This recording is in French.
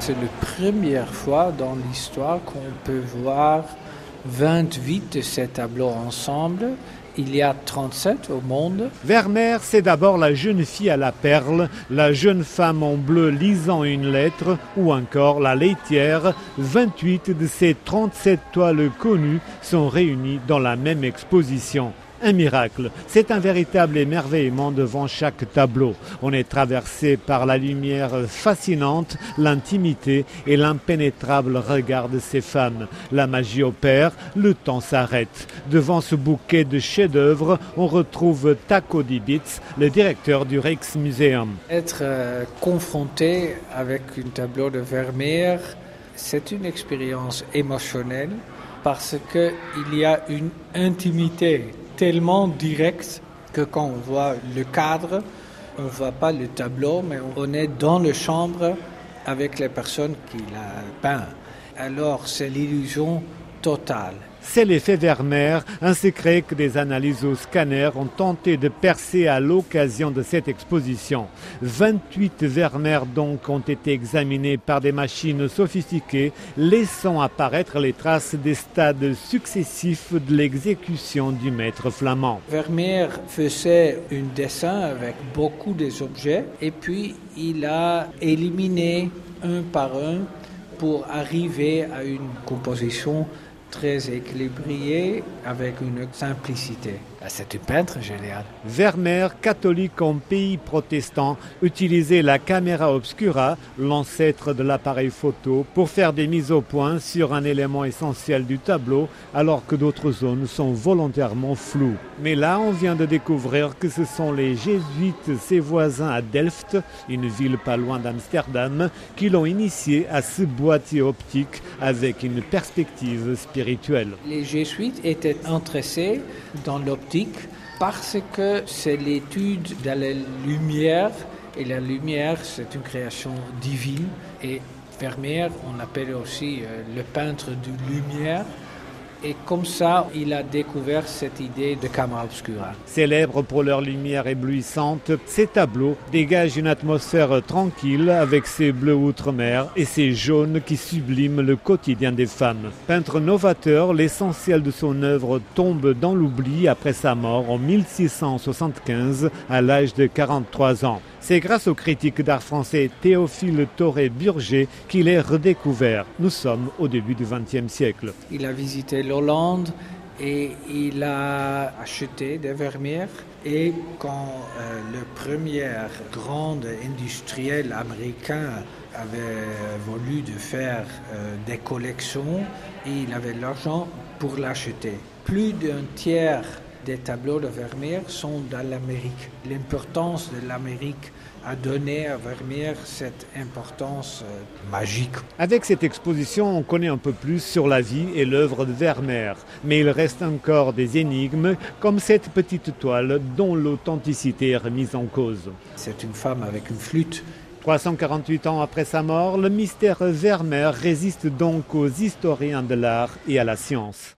C'est la première fois dans l'histoire qu'on peut voir 28 de ces tableaux ensemble. Il y a 37 au monde. Vermeer, c'est d'abord la jeune fille à la perle, la jeune femme en bleu lisant une lettre ou encore la laitière. 28 de ces 37 toiles connues sont réunies dans la même exposition un miracle. C'est un véritable émerveillement devant chaque tableau. On est traversé par la lumière fascinante, l'intimité et l'impénétrable regard de ces femmes. La magie opère, le temps s'arrête. Devant ce bouquet de chefs-d'œuvre, on retrouve Taco Dibitz, le directeur du Rijksmuseum. Être euh, confronté avec un tableau de Vermeer, c'est une expérience émotionnelle parce qu'il y a une intimité tellement direct que quand on voit le cadre, on ne voit pas le tableau, mais on est dans la chambre avec les personnes qui l'a peint. Alors c'est l'illusion totale. C'est l'effet Vermeer, un secret que des analyses au scanner ont tenté de percer à l'occasion de cette exposition. 28 Vermeer donc ont été examinés par des machines sophistiquées, laissant apparaître les traces des stades successifs de l'exécution du maître flamand. Vermeer faisait un dessin avec beaucoup d'objets et puis il a éliminé un par un pour arriver à une composition très équilibré avec une simplicité. C'est un peintre génial. Vermeer, catholique en pays protestant, utilisait la caméra obscura, l'ancêtre de l'appareil photo, pour faire des mises au point sur un élément essentiel du tableau, alors que d'autres zones sont volontairement floues. Mais là, on vient de découvrir que ce sont les jésuites, ses voisins à Delft, une ville pas loin d'Amsterdam, qui l'ont initié à ce boîtier optique avec une perspective spirituelle. Les jésuites étaient intéressés dans l'optique parce que c'est l'étude de la lumière et la lumière c'est une création divine et Vermeer on appelle aussi euh, le peintre de lumière et comme ça, il a découvert cette idée de camera obscura. Célèbres pour leur lumière éblouissante, ces tableaux dégagent une atmosphère tranquille avec ses bleus outre-mer et ses jaunes qui subliment le quotidien des femmes. Peintre novateur, l'essentiel de son œuvre tombe dans l'oubli après sa mort en 1675 à l'âge de 43 ans. C'est grâce aux critiques d'art français Théophile Toré-Burger qu'il est redécouvert. Nous sommes au début du XXe siècle. Il a visité l'Hollande et il a acheté des Vermeer. Et quand euh, le premier grand industriel américain avait voulu de faire euh, des collections, il avait l'argent pour l'acheter. Plus d'un tiers des tableaux de Vermeer sont dans l'Amérique. L'importance de l'Amérique a donné à Vermeer cette importance euh, magique. Avec cette exposition, on connaît un peu plus sur la vie et l'œuvre de Vermeer, mais il reste encore des énigmes comme cette petite toile dont l'authenticité est remise en cause. C'est une femme avec une flûte 348 ans après sa mort, le mystère Vermeer résiste donc aux historiens de l'art et à la science.